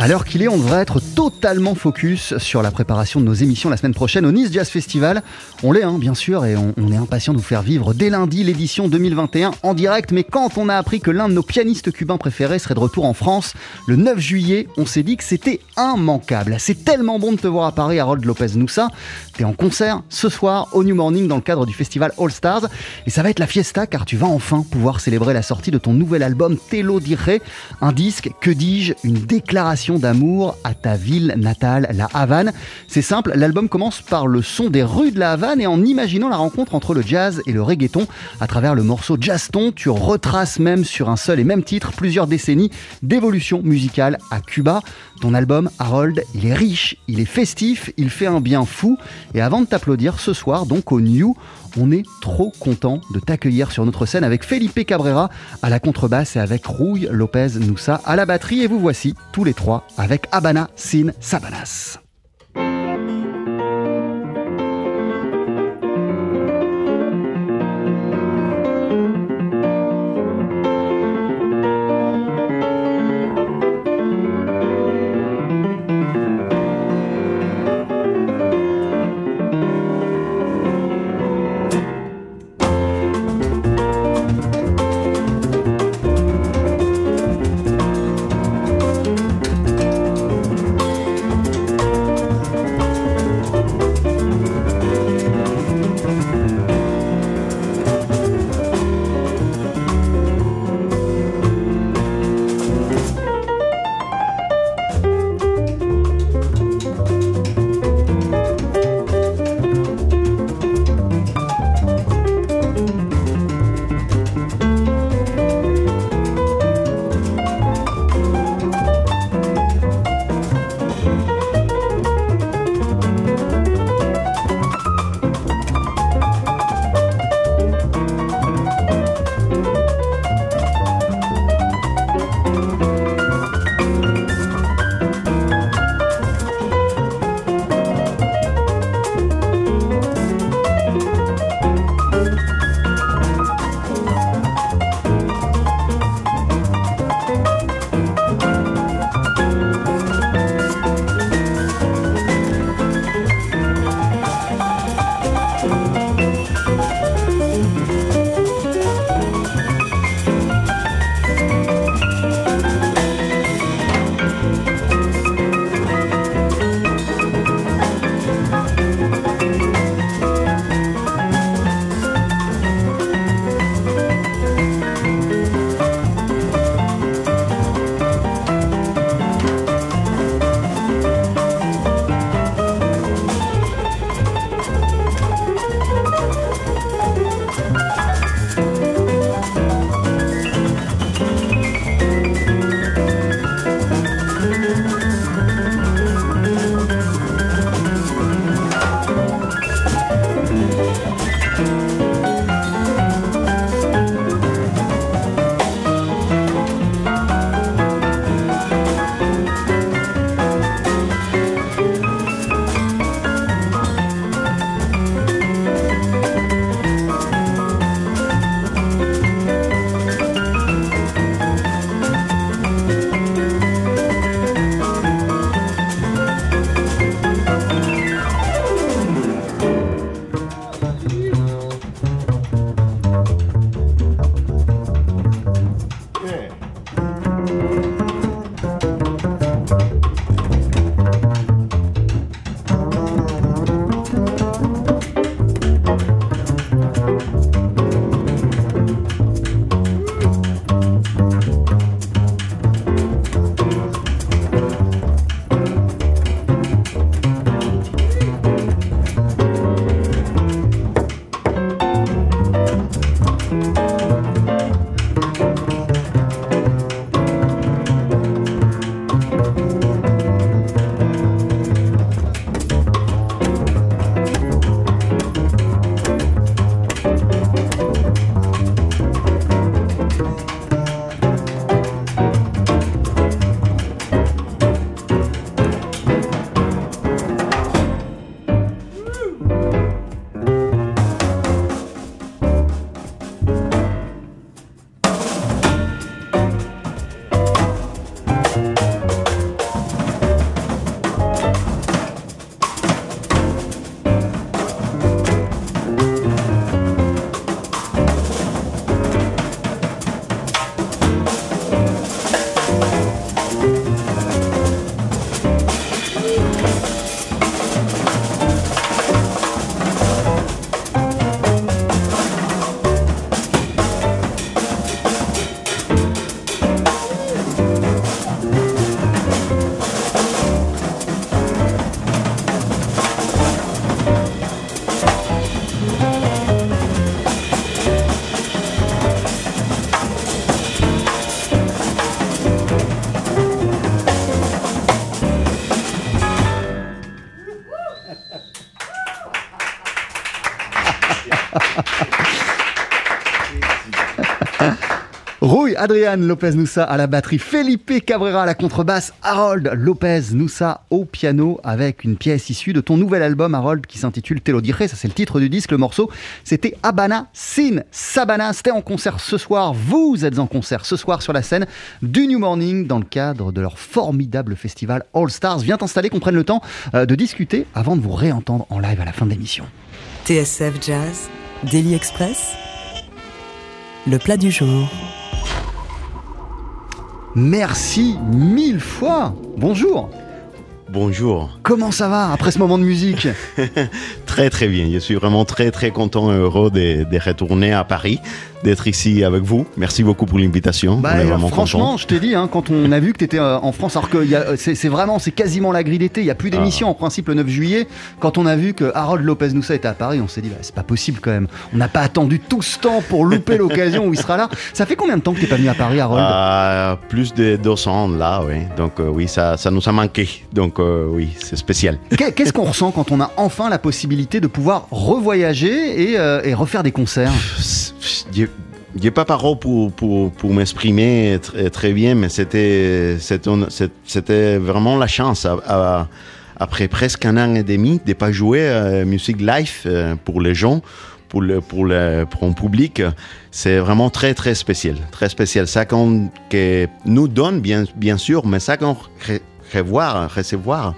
À l'heure qu'il est, on devrait être totalement focus sur la préparation de nos émissions la semaine prochaine au Nice Jazz Festival. On l'est, hein, bien sûr, et on, est impatient de vous faire vivre dès lundi l'édition 2021 en direct. Mais quand on a appris que l'un de nos pianistes cubains préférés serait de retour en France le 9 juillet, on s'est dit que c'était immanquable. C'est tellement bon de te voir à Paris, Harold Lopez Noussa. T'es en concert ce soir au New Morning dans le cadre du festival All Stars. Et ça va être la fiesta car tu vas enfin pouvoir célébrer la sortie de ton nouvel album Telo Dire, un disque, que dis-je, une déclaration d'amour à ta ville natale, la Havane. C'est simple, l'album commence par le son des rues de la Havane et en imaginant la rencontre entre le jazz et le reggaeton à travers le morceau Jazzton, tu retraces même sur un seul et même titre plusieurs décennies d'évolution musicale à Cuba. Ton album, Harold, il est riche, il est festif, il fait un bien fou. Et avant de t'applaudir ce soir, donc au New, on est trop content de t'accueillir sur notre scène avec Felipe Cabrera à la contrebasse et avec Rouille Lopez Noussa à la batterie. Et vous voici tous les trois avec Habana Sin Sabanas. Adrian Lopez Noussa à la batterie, Felipe Cabrera à la contrebasse, Harold Lopez Noussa au piano avec une pièce issue de ton nouvel album Harold qui s'intitule Te lo dije, ça c'est le titre du disque, le morceau c'était Habana Sin Sabana, c'était en concert ce soir, vous êtes en concert ce soir sur la scène du New Morning dans le cadre de leur formidable festival All Stars. Viens t'installer, qu'on prenne le temps euh, de discuter avant de vous réentendre en live à la fin de l'émission. TSF Jazz, Daily Express, le plat du jour. Merci mille fois. Bonjour. Bonjour. Comment ça va après ce moment de musique? Très très bien. Je suis vraiment très très content et heureux de, de retourner à Paris, d'être ici avec vous. Merci beaucoup pour l'invitation. Bah, vraiment franchement, je t'ai dit, hein, quand on a vu que tu étais en France, alors que a- c'est vraiment, c'est quasiment la grille d'été, il n'y a plus d'émission Ah. en principe le 9 juillet. Quand on a vu que Harold Lopez Noussa était à Paris, on s'est dit, bah, c'est pas possible quand même. On n'a pas attendu tout ce temps pour louper l'occasion où il sera là. Ça fait combien de temps que t'es pas venu à Paris, Harold? Ah, plus de 200 là, oui. Donc euh, oui, ça, ça nous a manqué. Donc euh, oui, c'est spécial. Qu'est- Qu'est-ce qu'on ressent quand on a enfin la possibilité de pouvoir revoyager et, euh, refaire des concerts Je n'ai pas parole pour, m'exprimer très, très bien, mais c'était vraiment la chance, après presque un an et demi, de pas jouer euh, musique live euh, pour les gens, pour le, pour le, pour un public. C'est vraiment très, très spécial. Très spécial. Ça qu'on nous donne, bien, bien sûr, mais ça qu'on re- revoir, recevoir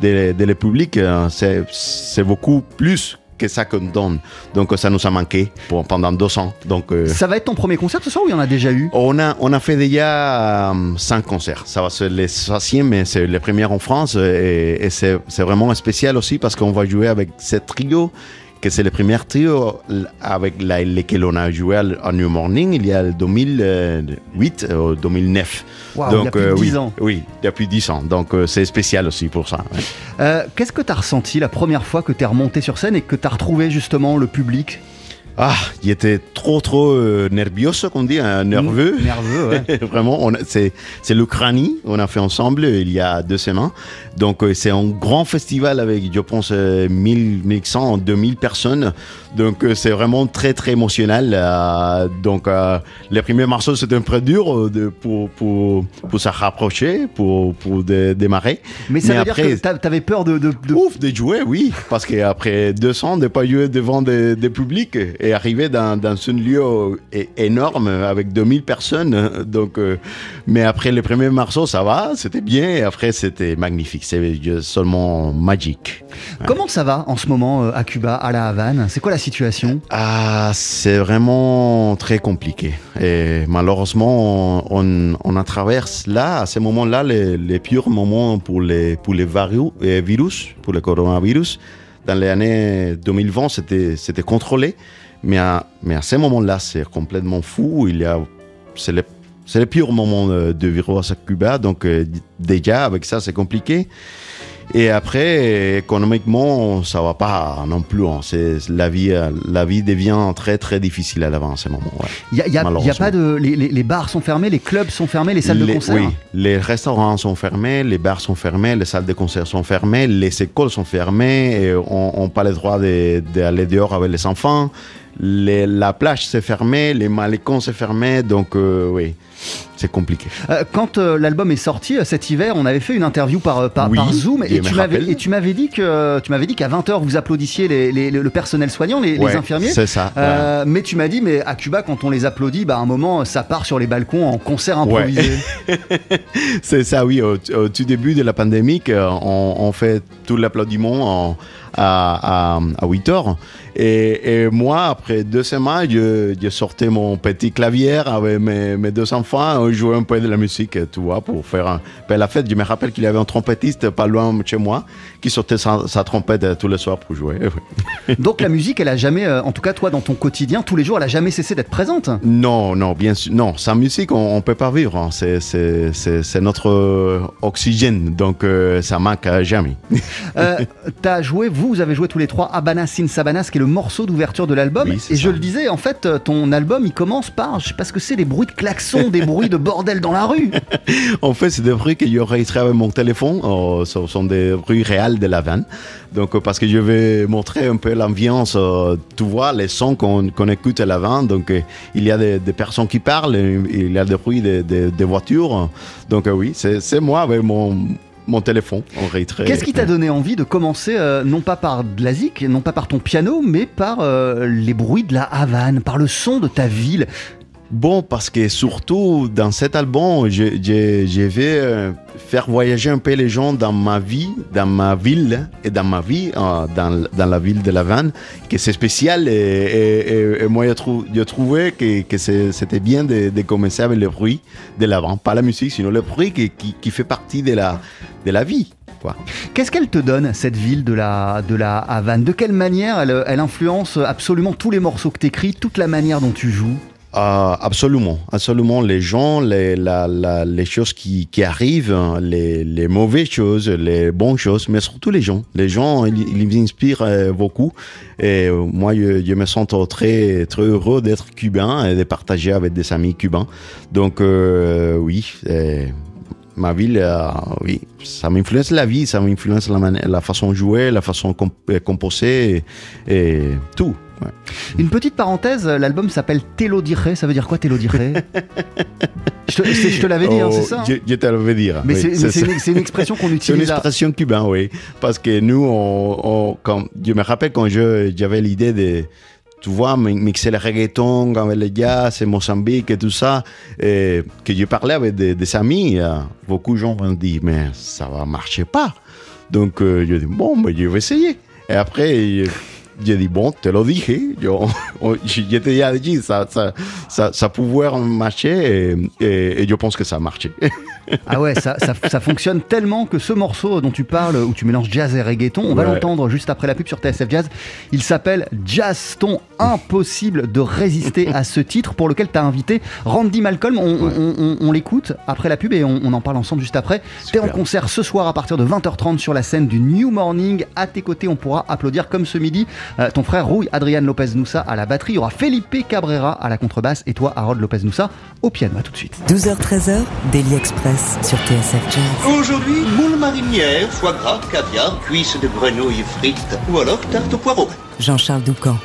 de, de le public, euh, c'est c'est beaucoup plus que ça qu'on donne. Donc ça nous a manqué pour, pendant deux ans. Donc euh, Ça va être ton premier concert ce soir ou il y en a déjà eu? on a, on a fait déjà euh, cinq concerts. Ça va ser le troisième, mais c'est le premier en France. Et, et c'est c'est vraiment spécial aussi parce qu'on va jouer avec ce trio, que c'est le premier trio avec la- lequel on a joué à New Morning il y a le 2008 ou 2009. Waouh, il y a plus de euh, 10 oui, ans. Oui, depuis 10 ans. Donc euh, c'est spécial aussi pour ça. ouais. Euh, Qu'est-ce que tu as ressenti la première fois que tu es remonté sur scène et que tu as retrouvé justement le public? Ah, il était trop, trop euh, nerveux, qu'on dit, hein, nerveux. Nerveux, ouais. Vraiment, c'est c'est l'Ukraine, on a fait ensemble euh, il y a deux semaines. Donc euh, c'est un grand festival avec, je pense, euh, 1000, 1100, 2000 personnes. Donc euh, c'est vraiment très très émotionnel. euh, donc les premiers morceaux c'était un peu dur pour, pour, pour se rapprocher, pour, pour dé- démarrer. Mais ça Mais veut dire que t'a- t'avais peur de. de- de- Ouf de jouer, oui, parce qu'après 200 de pas jouer devant des, des publics et arriver dans, dans un lieu énorme avec 2000 personnes, donc, mais après les premiers morceaux, ça va, c'était bien, et après c'était magnifique, c'est juste seulement magique. Comment ça va en ce moment euh, à Cuba, à la Havane? C'est quoi la situation? Ah, c'est vraiment très compliqué. Et malheureusement, on, on en traverse là, à ce moment-là, les, les pires moments pour les, pour les euh, virus, pour le coronavirus. Dans les années 2020, c'était, c'était contrôlé. Mais à, mais à ce moment-là, c'est complètement fou. Il y a, c'est le, c'est le pire moment de, virus à Cuba. Donc, euh, déjà, avec ça, c'est compliqué. Et après, économiquement, ça va pas non plus. hein. C'est, la, vie, euh, la vie devient très, très difficile à l'avant en ce moment. ouais. Il y a, pas de. Les, bars sont fermés, les clubs sont fermés, les salles de concert? Oui, les restaurants sont fermés, les bars sont fermés, les salles de concert sont fermées, les écoles sont fermées, et on n'a pas le droit de- d'aller dehors avec les enfants. Les- la plage s'est fermée, les malécons s'est fermés, donc euh, oui, c'est compliqué. Euh, quand euh, l'album est sorti cet hiver, on avait fait une interview par, par, Oui, par Zoom et tu m'avais rappelle. et tu m'avais dit que tu m'avais dit qu'à 20h vous applaudissiez les, les- le personnel soignant, les, les Ouais, infirmiers. C'est ça. ouais. Mais tu m'as dit, mais à Cuba, quand on les applaudit, bah, à un moment, ça part sur les balcons en concert improvisé. C'est ça, oui. Au, au tout début de la pandémie, on, on fait tout l'applaudissement en- à, à, à 8 heures. Et, et moi, après deux semaines, je, je sortais mon petit clavier avec mes, mes deux enfants, on jouait un peu de la musique, tu vois, pour faire un peu la fête. Je me rappelle qu'il y avait un trompettiste pas loin de chez moi qui sortait sa, sa trompette tous les soirs pour jouer. Donc la musique, elle a jamais, euh, en tout cas toi dans ton quotidien, tous les jours, elle a jamais cessé d'être présente? Non, non, bien sûr. Non, sans musique, on ne peut pas vivre. hein. C'est- notre oxygène, donc euh, ça manque jamais. Euh, t'as joué, vous Vous, vous avez joué tous les trois Habana Sin Sabanas, qui est le morceau d'ouverture de l'album. Oui, et ça. je le disais, en fait, ton album, il commence par, je sais pas ce que c'est, des bruits de klaxons, des bruits de bordel dans la rue. En fait, c'est des bruits que j'ai enregistrés avec mon téléphone. Euh, ce sont des bruits réels de la vanne. Donc, euh, parce que je vais montrer un peu l'ambiance, euh, tu vois, les sons qu'on écoute à la vanne. Donc, euh, il y a des, des personnes qui parlent, il y a des bruits des des voitures. Donc, euh, oui, c'est moi avec mon, mon téléphone enregistré. Qu'est-ce qui t'a donné envie de commencer, euh, non pas par de la zik, non pas par ton piano, mais par euh, les bruits de la Havane, par le son de ta ville? Bon, parce que surtout dans cet album, je, je, vais euh, faire voyager un peu les gens dans ma vie, dans ma ville et dans ma vie, euh, dans, la ville de La Vanne, que c'est spécial. Et, moi, je, trou- je trouvais que, c'était bien de, commencer avec le bruit de la vanne, pas la musique, sinon le bruit qui, fait partie de la, vie. Qu'est-ce qu'elle te donne, cette ville de la, de Havane? De quelle manière elle, elle influence absolument tous les morceaux que t'écris, toute la manière dont tu joues? Ah, absolument, absolument. Les gens, les, les choses qui, qui arrivent, les, les mauvaises choses, les bonnes choses, mais surtout les gens. Les gens, ils, ils m'inspirent euh, beaucoup. Et euh, moi, je, me sens très, très heureux d'être cubain et de partager avec des amis cubains. Donc, euh, oui, euh, ma ville, euh, oui, ça m'influence la vie, ça m'influence la, la façon de jouer, la façon de comp- euh, composer et tout. Ouais. Une petite parenthèse, l'album s'appelle Telo Dire, ça veut dire quoi Telo Dire Je te, l'avais dit, hein, Oh, c'est ça hein Je, je te l'avais. Mais oui, c'est- mais ça. une, expression qu'on C'est une utilise expression cubaine, oui. Parce que nous, on, on- quand, je me rappelle quand j'avais l'idée de, tu vois, mi- mixer le reggaeton avec le jazz et Mozambique et tout ça, et que je parlais avec des, des amis, euh, beaucoup de gens m'ont dit, mais ça va marcher pas. Donc, euh, je dis, bon, ben, je vais essayer. Et après, je- j'ai dit, bon, te le dije. Yo, j'étais déjà dit, ça, ça, ça, ça pouvait marcher et, et- et je pense que ça a marché. Ah ouais, ça, ça, ça fonctionne tellement que ce morceau dont tu parles, où tu mélanges jazz et reggaeton, on va l'entendre juste après la pub sur TSF Jazz. Il s'appelle Jazz Ton. Impossible de résister à ce titre pour lequel tu as invité Randy Malcolm. On, on- on- on l'écoute après la pub et on, en parle ensemble juste après. T'es en concert ce soir à partir de 20h30 sur la scène du New Morning. À tes côtés, on pourra applaudir comme ce midi euh, ton frère Rouille, Adrian Lopez Noussa à la batterie. Il y aura Felipe Cabrera à la contrebasse et toi, Harold Lopez Noussa au piano. À tout de suite. 12h-13h, Daily Express sur TSF Jazz. Aujourd'hui, moule marinière, foie gras, caviar, cuisses de grenouille frites ou alors tarte au poireau. Jean-Charles Doucan.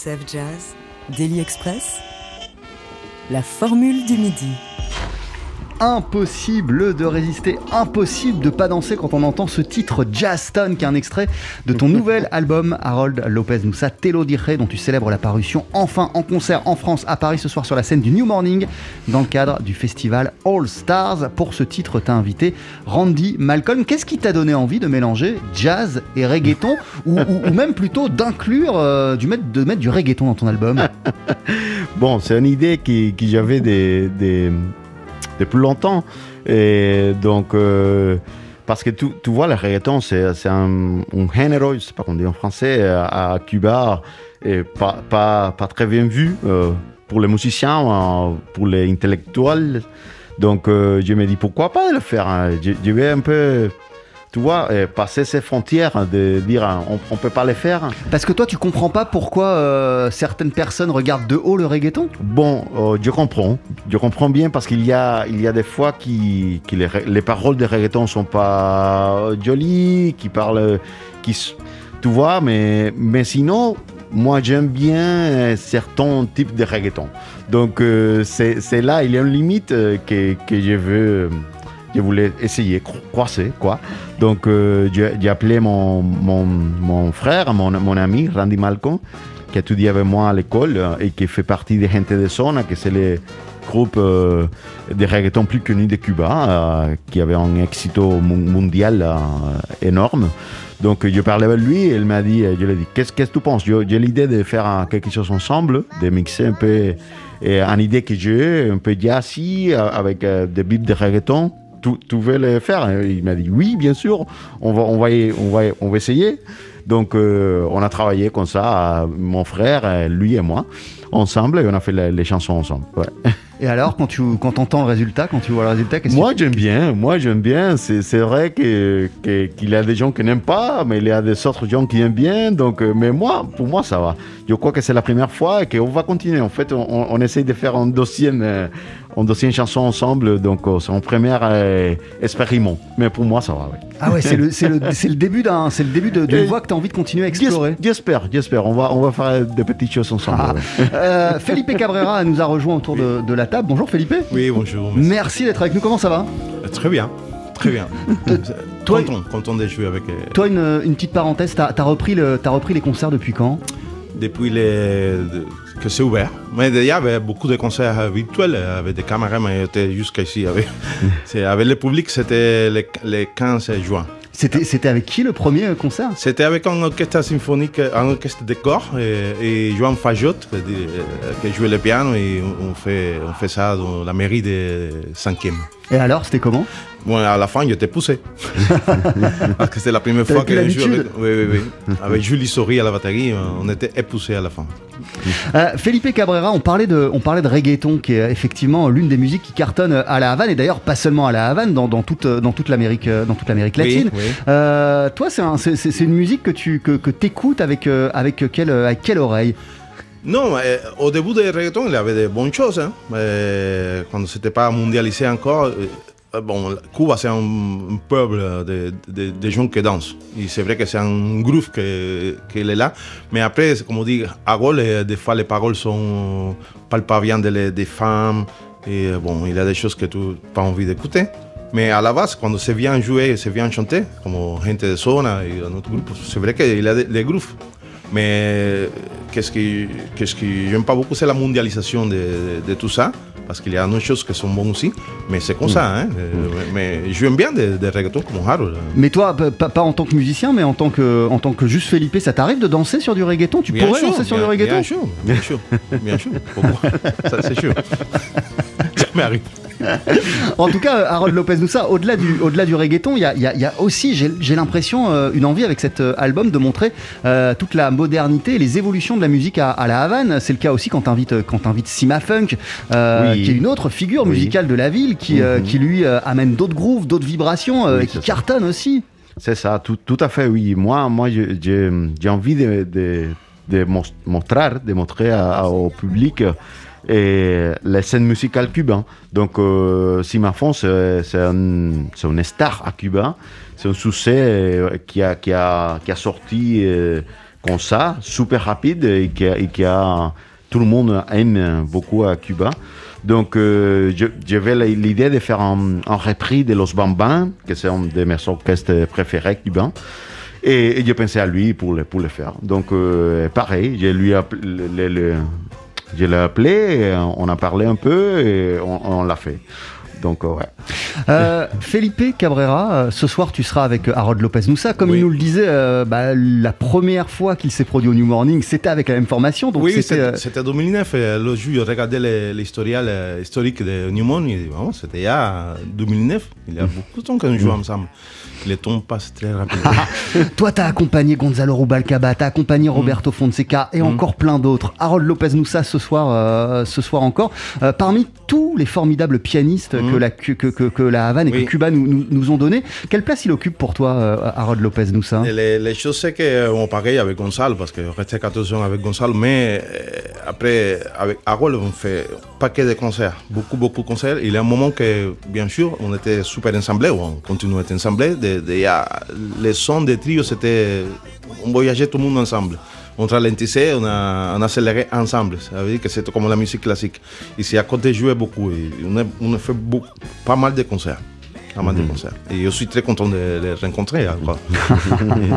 TSF Jazz, Daily Express, la formule du midi. Impossible de résister, impossible de pas danser quand on entend ce titre Jazzton, qui est un extrait de ton nouvel album Harold Lopez Moussa Telo Dire, dont tu célèbres la parution enfin en concert en France à Paris ce soir sur la scène du New Morning dans le cadre du festival All Stars. Pour ce titre, t'as invité Randy Malcolm. Qu'est-ce qui t'a donné envie de mélanger jazz et reggaeton ou, ou- ou même plutôt d'inclure, euh, du mettre, de mettre du reggaeton dans ton album? Bon, c'est une idée qui, que j'avais des, des- depuis longtemps. Et donc, euh, parce que tu, tu vois, le reggaeton, c'est un, un género, je sais pas comment on dit en français, à Cuba, et pas, pas, pas très bien vu euh, pour les musiciens, euh, pour les intellectuels. Donc, je me dis, pourquoi pas le faire hein? je vais un peu, tu vois, euh, passer ces frontières, de dire, hein, on, on peut pas le faire. Parce que toi, tu comprends pas pourquoi euh, certaines personnes regardent de haut le reggaeton? Bon, euh, je comprends. Je comprends bien parce qu'il y a, il y a des fois qui, qui les, les paroles de reggaeton sont pas jolies, qui parlent, qui, tu vois, mais, mais sinon, moi j'aime bien euh, certains types de reggaeton. Donc euh, c'est là, il y a une limite euh, que, que je veux, je voulais essayer, cro- croiser, quoi. Donc euh, j'ai appelé mon, mon, mon frère, mon, mon ami Randy Malcolm, qui a étudié avec moi à l'école euh, et qui fait partie de Gente de Zona, que c'est le groupe euh, de reggaeton plus connu de Cuba, qui avait un éxito mon- mondial énorme. Donc je parlais avec lui et il m'a dit, je lui ai dit, qu'est-ce que tu penses? J'ai l'idée de faire quelque chose ensemble, de mixer un peu, une idée que j'ai, un peu jazzy, avec des bips de reggaeton. Tu, tu veux le faire Il m'a dit oui, bien sûr, on va, on va, on va, on va essayer. Donc, euh, on a travaillé comme ça, mon frère, lui et moi, ensemble, et on a fait les, les chansons ensemble. ouais. Et alors, quand tu quand entends le résultat, quand tu vois le résultat, qu'est-ce Moi, que j'aime bien. Moi, j'aime bien. C'est c'est vrai que- que- qu'il y a des gens qui n'aiment pas, mais il y a des autres gens qui aiment bien. Donc, euh, mais moi, pour moi, ça va. Je crois que c'est la première fois et qu'on va continuer. En fait, on, on- on essaye de faire un dossier, euh, un dossier chanson ensemble. Donc, euh, c'est un premier euh, expériment. Mais pour moi, ça va. ouais. Ah ouais, c'est le, c'est le, c'est le début d'un, c'est le début de- d'une voie que tu as envie de continuer à explorer. J'espère, j'espère. On va, on va faire des petites choses ensemble. Ah. ouais. Euh, Felipe Cabrera nous a rejoint autour de, de la table. Bonjour Felipe. Oui, bonjour. Merci d'être avec nous. Comment ça va? Très bien, très bien. toi- content, content de jouer avec. euh, Toi, une, une petite parenthèse. T'as as repris le, t'as repris les concerts depuis quand? Depuis les, de- que c'est ouvert. Mais il y avait beaucoup de concerts virtuels avec des caméras, mais j'étais jusqu'ici. Avec, le public, c'était le, le 15 juin. C'était, c'était avec qui le premier concert? C'était avec un orchestre symphonique, un orchestre de corps, et, et Joan Fajot, qui, euh, qui jouait le piano, et on fait, on fait ça dans la mairie de 5e. Et alors, c'était comment? Bon, à la fin, j'étais poussé. Parce que c'est la première fois que je joue avec, oui, oui, oui. avec Julie Sori à la batterie. On était époussé à la fin. Euh, Felipe Cabrera, on parlait de, on parlait de reggaeton, qui est effectivement l'une des musiques qui cartonne à la Havane, et d'ailleurs pas seulement à la Havane, dans, dans toute, dans toute l'Amérique, euh, dans toute l'Amérique latine. Oui, oui. Euh, toi, c'est, un- c'est, c'est- c'est une musique que tu que, que écoutes avec, euh, avec, quelle, avec quelle oreille? Non, euh, au début du reggaeton, il y avait de bonnes choses. Hein. Quand c'était pas mondialisé encore, euh, euh, bon, Cuba, c'est un, un peuple de, de- de gens qui dansent. Et c'est vrai que c'est un groupe que- qu'il est là. Mais après, comme on dit, à Gaulle, des fois, les paroles sont pas bien des des femmes. Et euh, bon, il y a des choses que tu n'as pas envie d'écouter. Mais à la base, quand c'est bien joué, c'est bien chanté, comme Gente de Zona et un autre groupe, c'est vrai qu'il y a des, des groupes. Mais qu'est-ce que, qu'est-ce que j'aime pas beaucoup, c'est la mondialisation de, de- de tout ça, parce qu'il y a d'autres choses qui sont bonnes aussi, mais c'est comme ça. Hein? Euh, Mais, j'aime bien des, des reggaetons comme Harold. Mais toi, pas, pas en tant que musicien, mais en tant que, en tant que juste Felipe, ça t'arrive de danser sur du reggaeton? Tu Bien pourrais sûr, danser sur du reggaeton? Bien sûr, bien sûr, bien sûr. Pourquoi Ça, c'est sûr. M'arrive. En tout cas, Harold Lopez Noussa, au-delà du, au-delà du reggaeton, il y a, y a- y a aussi, j'ai, l'impression, euh, une envie avec cet euh, album de montrer euh, toute la modernité et les évolutions de la musique à, à la Havane. C'est le cas aussi quand t'invites, quand Sima Funk, Oui. qui est une autre figure Oui. musicale de la ville, qui, Mhm. qui lui amène d'autres grooves, d'autres vibrations, Oui, et qui ça. cartonne aussi. C'est ça, tout, tout à fait, oui. Moi, moi j'ai envie de, de, de montrer, de montrer à- à- au public euh, la scène musicale cubaine. Donc, euh, Simafon, c'est un, une star à Cuba. C'est un succès euh, qui, a, qui, a, qui a sorti euh, comme ça, super rapide et qui, a, et tout le monde aime beaucoup à Cuba. Donc, euh, j'avais l'idée de faire un, un repris de Los Bambins, que c'est un de mes orchestres préférés cubains. Et, et je pensais à lui pour le, pour le faire. Donc, pareil, je lui ai je l'ai appelé, on a parlé un peu et on, on l'a fait. Donc, ouais. Euh, Felipe Cabrera, euh, ce soir tu seras avec euh, Harold Lopez Moussa. Comme Oui. il nous le disait, euh, bah, la première fois qu'il s'est produit au New Morning, c'était avec la même formation. Donc oui, c'était, c'était 2009. et Le jour, je regardais l'historial historique de dit, Vraiment, c'était il y a 2009. Il y a beaucoup de temps qu'on joue ensemble. Les temps passent très rapidement. Toi, t'as accompagné Gonzalo Rubalcaba, t'as accompagné Roberto Fonseca et encore plein d'autres. Harold Lopez Moussa ce soir, euh, ce soir encore. Euh, parmi tous les formidables pianistes que, la, que, que, que- que la Havane et Oui. que Cuba nous, nous, nous ont donné, quelle place il occupe pour toi, euh, Harold Lopez Moussa? Et les, les choses, c'est qu'on pareil avec Gonzalo, parce que je restais 14 ans avec Gonzalo, mais euh, après, avec Harold, on fait pas que des concerts, beaucoup, beaucoup de concerts. Il y a un moment que, bien sûr, on était super ensemblés, ou on continue à être ensemblés. De, de- sons des trios, c'était. On voyageait tout le monde ensemble. On ralentissait, on, a, accélérait ensemble. Ça veut dire que c'était comme la musique classique. Ici, à côté, jouait beaucoup. On, a, fait pas mal de concerts. Pas mal de concerts. Et je suis très content de les rencontrer encore.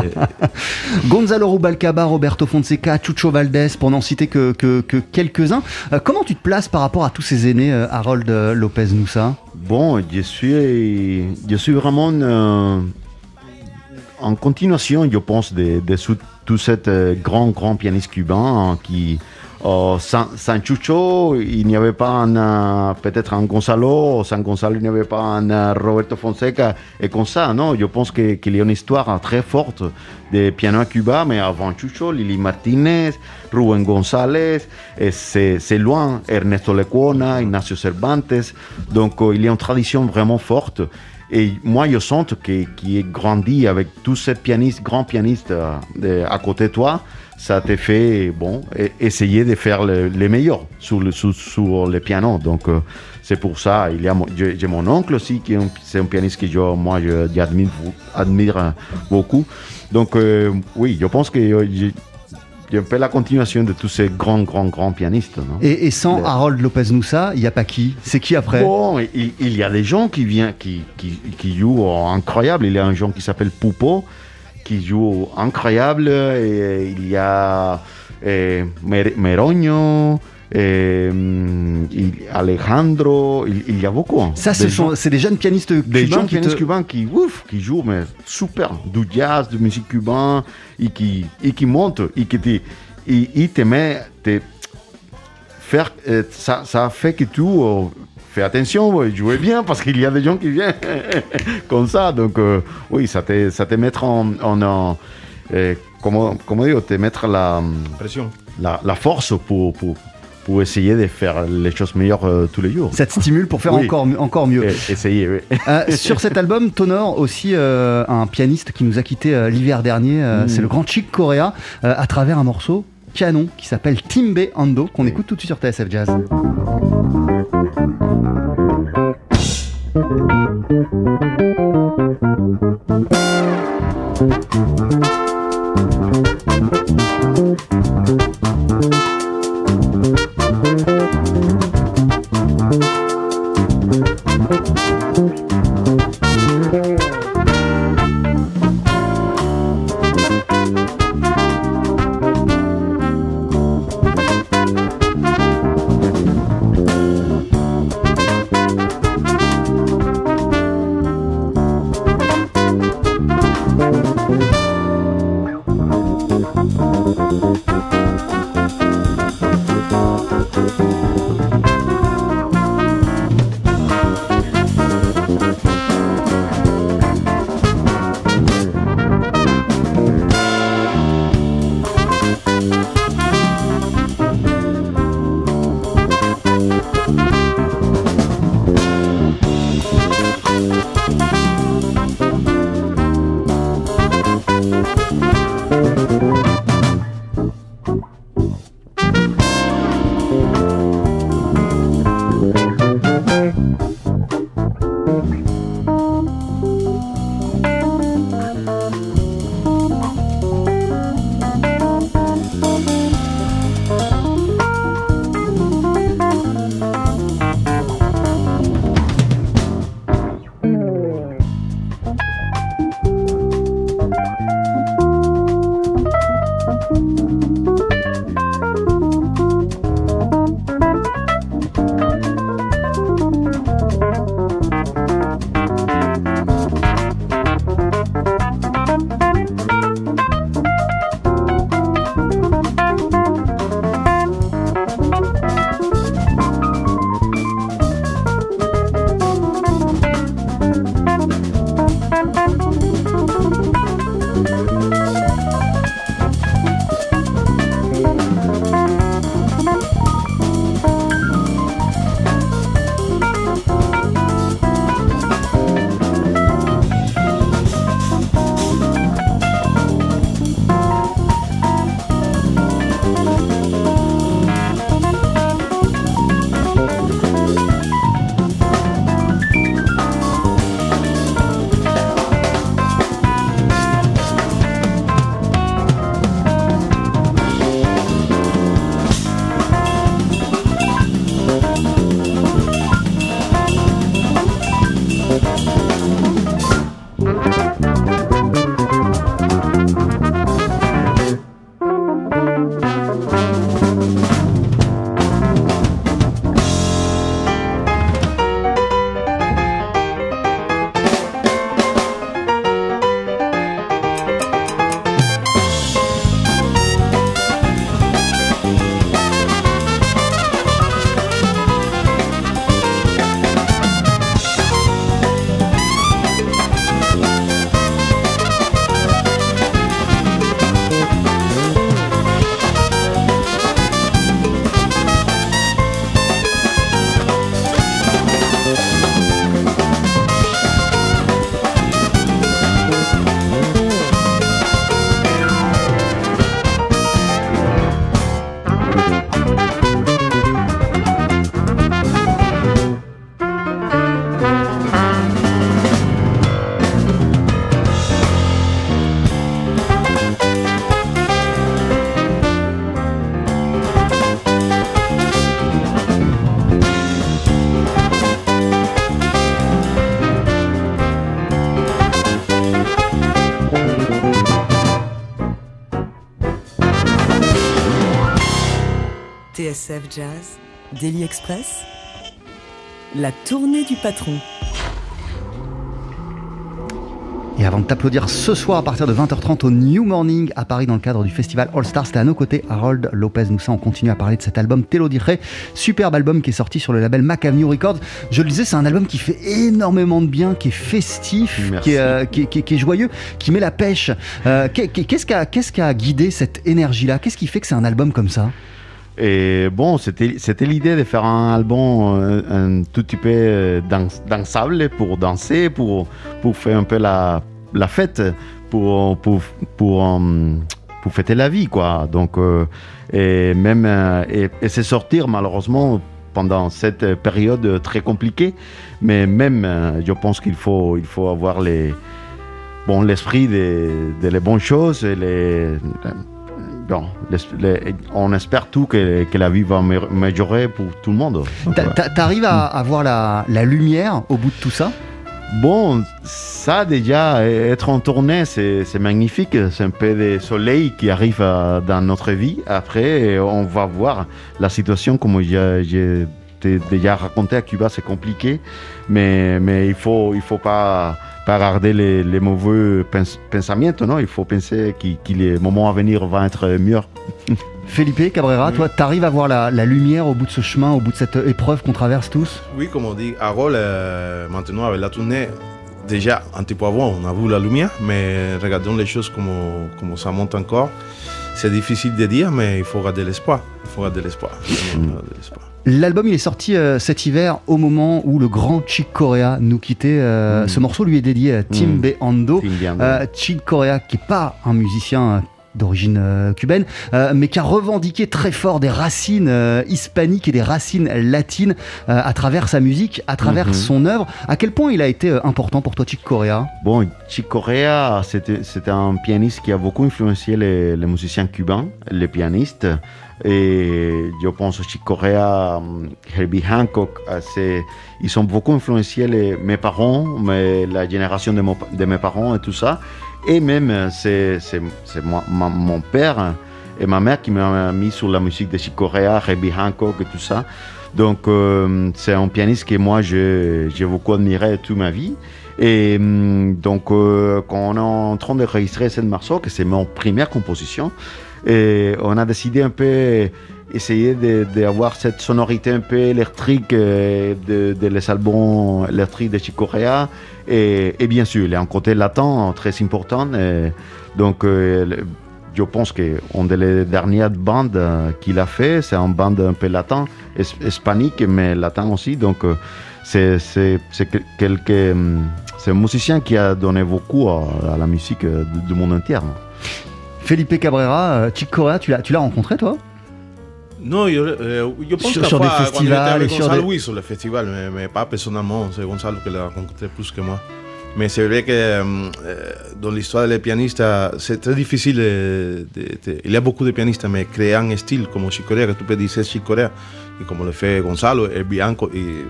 Gonzalo Rubalcaba, Roberto Fonseca, Chucho Valdés, pour n'en citer que, que, que quelques-uns. Euh, comment tu te places par rapport à tous ces aînés, euh, Harold euh, Lopez Moussa? Bon, je suis, je suis vraiment euh, en continuation, je pense, de, de tout cet grand, grand pianiste cubain hein, qui, euh, sans, Chucho, il n'y avait pas un, euh, peut-être un Gonzalo, sans Gonzalo, il n'y avait pas un euh, Roberto Fonseca, et comme ça, non, je pense qu'il y a une histoire très forte de piano à Cuba, mais avant Chucho, Lili Martinez, Rubén González, c'est loin, Ernesto Lecuona, Ignacio Cervantes, donc euh, il y a une tradition vraiment forte. Et moi, je sens que, qui est grandi avec tous ces pianistes, grands pianistes euh, à côté de toi, ça te fait bon, e- essayer de faire le, les meilleurs sur le, sur, sur le piano. Donc, euh, c'est pour ça. J'ai mon oncle aussi, qui c'est un pianiste que moi, j'admire, admire euh, beaucoup. Donc, oui, je pense que un peu la continuation de tous ces grands, grands, grands pianistes. non? Et, et sans Le- Harold Lopez Moussa, il n'y a pas qui? C'est qui après? Bon, il, il y a des gens qui viennent, qui, qui, qui jouent incroyable. Il y a un genre qui s'appelle Pupo, qui joue incroyable. Et il y a eh, Mer- Meroño, mm, il- Alejandro, il, il y a beaucoup. hein. Ça, ce Des sont, gens- c'est des jeunes pianistes des cubains qui pianistes te... cubains qui, ouf, qui jouent mais super, du jazz, de musique cubaine, et qui, et qui montent, et qui te, et, et te met, te, faire, euh, ça, ça fait que tu euh, fais attention, ouais, jouer bien, parce qu'il y a des gens qui viennent comme ça, donc euh, oui, ça te, ça te met en, en, en euh, comment, comment dire, te mettre la, Pression. la, la force pour, pour, pour essayer de faire les choses meilleures euh, tous les jours. Ça te stimule pour faire encore, encore mieux. Et, essayer, oui. Euh, sur cet album, t'honores aussi euh, un pianiste qui nous a quitté l'hiver dernier. Mm. C'est le grand Chick Corea, à travers un morceau canon qui s'appelle Timbe Ando, qu'on écoute tout de suite sur TSF Jazz. Jazz, Daily Express, la tournée du patron. Et avant de t'applaudir ce soir à partir de 20h30 au New Morning à Paris dans le cadre du festival All Star, c'était à nos côtés Harold Lopez Moussa. On continue à parler de cet album Telo Dire, superbe album qui est sorti sur le label Mac Avenue Records. Je le disais, c'est un album qui fait énormément de bien, qui est festif, qui est, euh, qui, est- qui est- qui est joyeux, qui met la pêche. Euh, qu'est- qu'est-ce qui a, qu'est-ce qui a guidé cette énergie-là? Qu'est-ce qui fait que c'est un album comme ça? Et bon, c'était l'idée de faire un album euh, un, tout petit peu euh, dans, dansable pour danser, pour, faire un peu la, fête, euh, pour fêter la vie, quoi. Donc, et même, et, et c'est sortir malheureusement pendant cette période très compliquée, mais même, je pense qu'il faut, avoir les, bon, l'esprit des bonnes choses bon, les- les- on espère tout que, que la vie va améliorer pour tout le monde. T'arrives à, à voir la, la lumière au bout de tout ça? Bon, ça déjà, être en tournée, c'est magnifique. C'est un peu de soleil qui arrive dans notre vie. Après, on va voir la situation, comme j'ai déjà raconté à Cuba, c'est compliqué. Mais, mais il faut, il faut pas, pas garder les, les mauvais pens- pensaments, non? Il faut penser que, que les moments à venir vont être mieux. Felipe Cabrera, Oui. toi, t'arrives à voir la, la lumière au bout de ce chemin, au bout de cette épreuve qu'on traverse tous? Oui, comme on dit, Harold, euh, maintenant avec la tournée, déjà un petit peu avant, on a vu la lumière, mais regardons les choses comme, comme ça monte encore. C'est difficile de dire, mais il faut garder l'espoir. Il faut garder l'espoir. Il faut garder l'espoir. L'album, il est sorti euh, cet hiver au moment où le grand Chick Corea nous quittait. Euh, Mm. Ce morceau lui est dédié à Tim Mm. Ando. Tim Bian. Euh, Chick Corea, qui n'est pas un musicien d'origine cubaine, mais qui a revendiqué très fort des racines hispaniques et des racines latines à travers sa musique, à travers Mhm. son œuvre. À quel point il a été important pour toi, Chick Corea? Bon, Chick Corea, c'était c'était un pianiste qui a beaucoup influencé les, les musiciens cubains, les pianistes. Et je pense que Chick Herbie Hancock, ils ont beaucoup influencé les- mes parents, mais la génération de, mes parents et tout ça. Et même, euh, c'est mon père et ma mère qui m'ont mis sur la musique de Chick Corea, Herbie Hancock et tout ça. Donc, euh, c'est un pianiste que moi, j'ai beaucoup admiré toute ma vie. Et hum, donc, euh, quand on est en train de enregistrer cette morceau, que c'est mon première composition, et on a décidé un peu essayer d'avoir cette sonorité un peu électrique euh, de, les albums électriques de Chick Corea. Et, bien sûr, il y a un côté latin très important. et donc, euh, je pense qu'une des dernières bandes euh, qu'il a fait, c'est une bande un peu latin, hispanique, mais latin aussi. Donc, euh, c'est c'est- c'est un musicien qui a donné beaucoup à, la musique euh, du, du monde entier. Felipe Cabrera, euh, Chick Corea, tu l'as tu l'as rencontré toi? Non, yo, euh, yo pense Sur- que sur des festivals avec Gonzalo, des- oui, sur le festival, mais, mais pas personnellement. C'est Gonzalo qui l'a rencontré plus que moi. Mais c'est vrai que euh, dans l'histoire des pianistes, c'est très difficile. de- de- de- il y a beaucoup de pianistes, mais créer un style comme Chick Corea, que tu peux dire c'est et comme le fait Gonzalo, et Bianco, et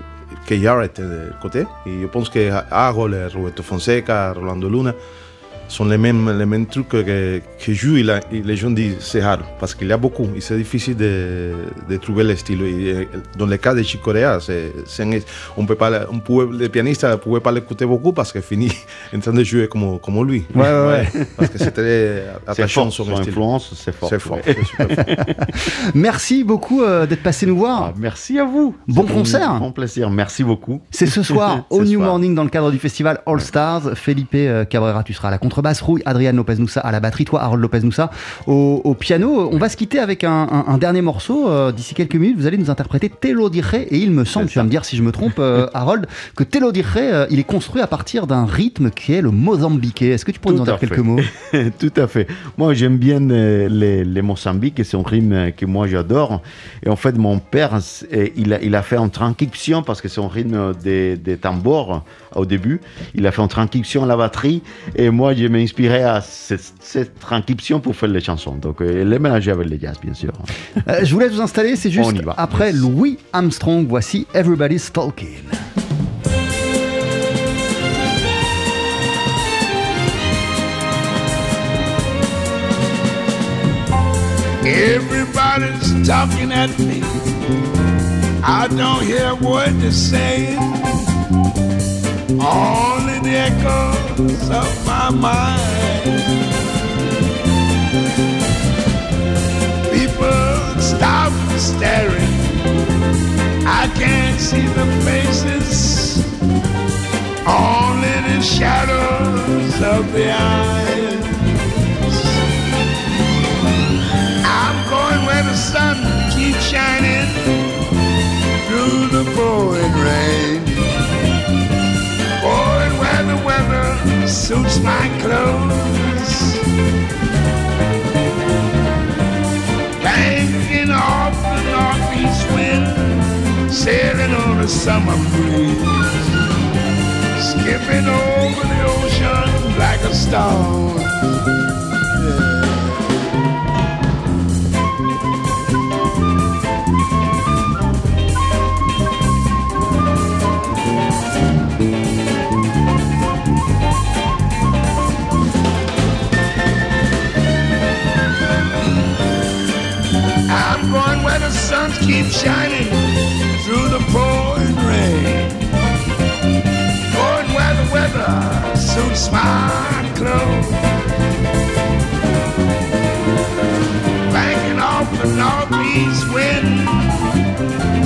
que Jarrett de côté. Et je pense que Harold, Roberto Fonseca, Rolando Luna, sont les mêmes, les mêmes trucs que, que jouent et, la- et les gens disent c'est rare parce qu'il y a beaucoup et c'est difficile de, de trouver le style. Et, dans le cas de Chick Corea, c'est, c'est un- on peut pas, on pouvait, les pianistes ne pouvaient pas l'écouter beaucoup parce qu'il finit en train de jouer comme, comme lui. Ouais, ouais, ouais. Parce que c'est très C'est attachant fort, son son style. influence, c'est fort. C'est fort. Merci beaucoup euh, d'être passé nous voir. Ah, merci à vous. Bon concert. Bon plaisir. Merci beaucoup. C'est ce soir au Ce New soir. Morning dans le cadre du festival All Stars. Felipe euh, Cabrera, tu seras à la contrebasse, Rouille, Adrian Lopez-Noussa à la batterie, toi Harold Lopez-Noussa au, au piano. On va se quitter avec un, un- un dernier morceau. Euh, D'ici quelques minutes, vous allez nous interpréter Telo Dire et il me semble, tu vas me dire si je me trompe, euh, Harold, que Telo Dire, euh, il est construit à partir d'un rythme qui est le mozambiquais. Est-ce que tu pourrais nous en dire fait. quelques mots? Tout à fait. Moi, j'aime bien les, les Mozambiques, c'est un rythme que moi j'adore. Et en fait, mon père, il a, il a fait une transcription parce que c'est un rythme des des tambours au début. Il a fait une transcription à la batterie et moi, je m'ai inspiré à cette, cette transcription pour faire les chansons. Donc, euh, les mélanger avec les jazz, bien sûr. Euh, Je vous laisse vous installer, c'est juste après Yes. Louis Armstrong. Voici Everybody's Talking. Everybody's talking at me. I don't hear word they're saying. Only the echoes of my mind. People stop staring. I can't see the faces. Only the shadows of the eyes. Suits my clothes. Banking off the northeast wind, sailing on a summer breeze. Skipping over the ocean like a stone. Sun keeps shining through the pouring rain. Going where the weather suits my clothes. Banking off the northeast wind,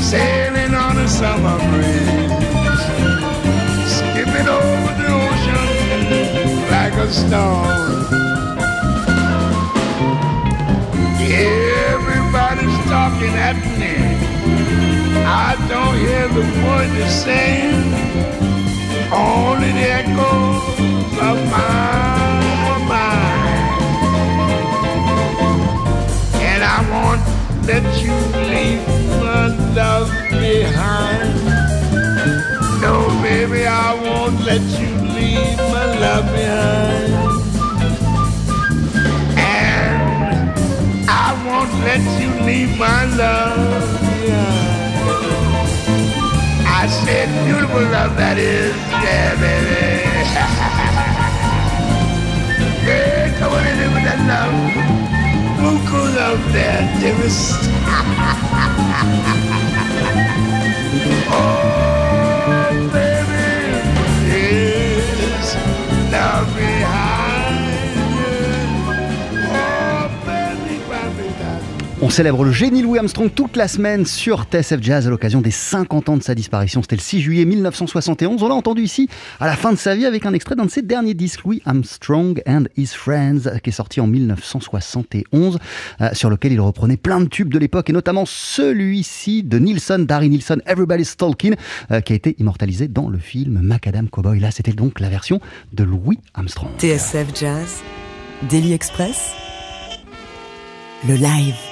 sailing on a summer breeze. Skipping over the ocean like a stone. Me. I don't hear the they're saying. Only the echoes of my mind. And I won't let you leave my love behind. No, baby, I won't let you leave my love behind. Let you leave my love. behind. I said, beautiful love that is, yeah, baby. yeah, come on in there with that love. Buku love there, dearest. oh, baby, yes, love behind. On célèbre le génie Louis Armstrong toute la semaine sur TSF Jazz à l'occasion des 50 ans de sa disparition. C'était le 6 juillet 1971. On l'a entendu ici à la fin de sa vie avec un extrait d'un de ses derniers disques, Louis Armstrong and His Friends, qui est sorti en 1971, euh, sur lequel il reprenait plein de tubes de l'époque et notamment celui-ci de Nilsson, Darry Nilsson, Everybody's Talking, euh, qui a été immortalisé dans le film Macadam Cowboy. Là, c'était donc la version de Louis Armstrong. TSF Jazz, Daily Express, le live.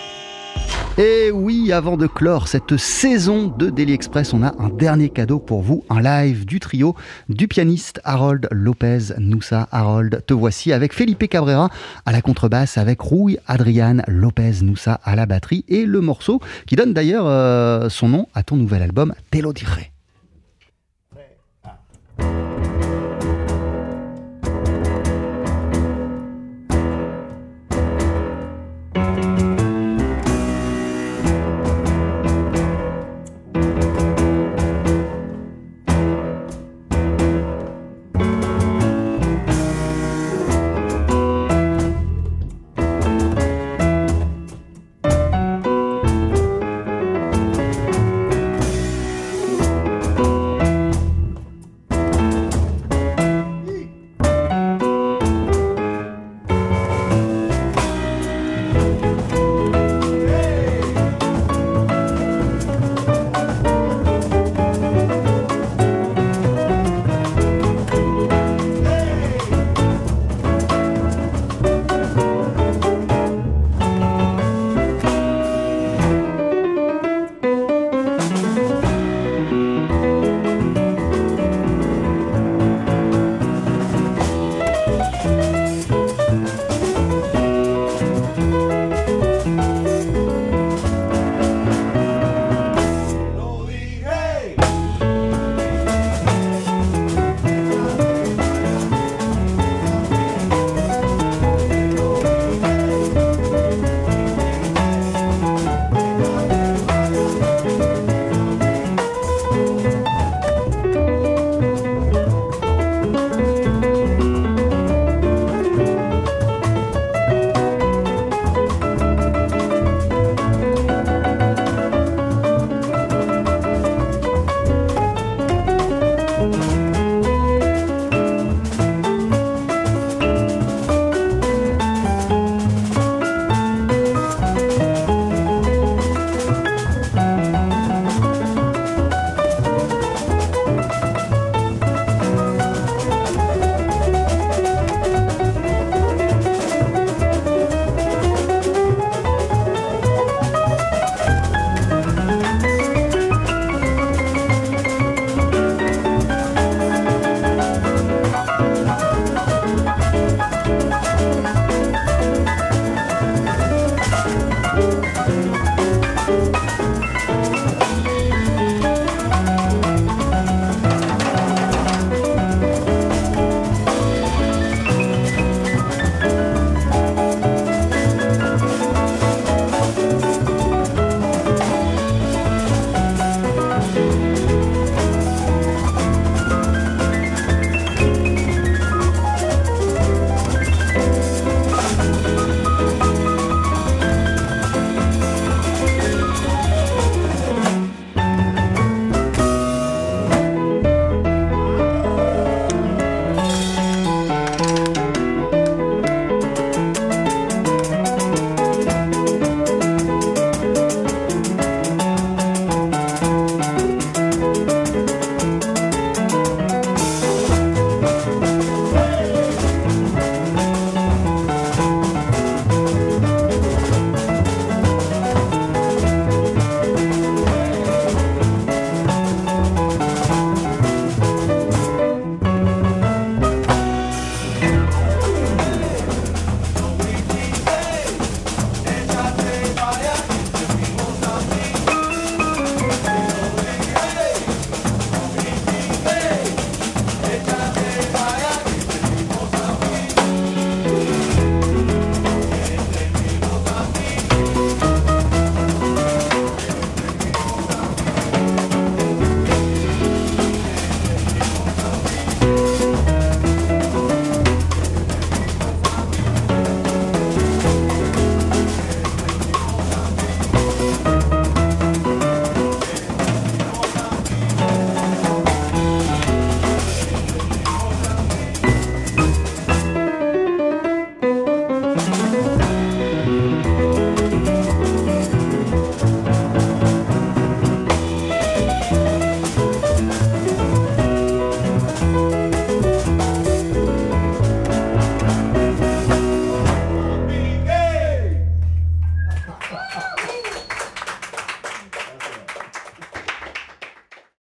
Et oui, avant de clore cette saison de Daily Express, on a un dernier cadeau pour vous, un live du trio du pianiste Harold Lopez Noussa. Harold, te voici avec Felipe Cabrera à la contrebasse, avec Rui Adrian Lopez Noussa à la batterie et le morceau qui donne d'ailleurs euh, son nom à ton nouvel album Te lo.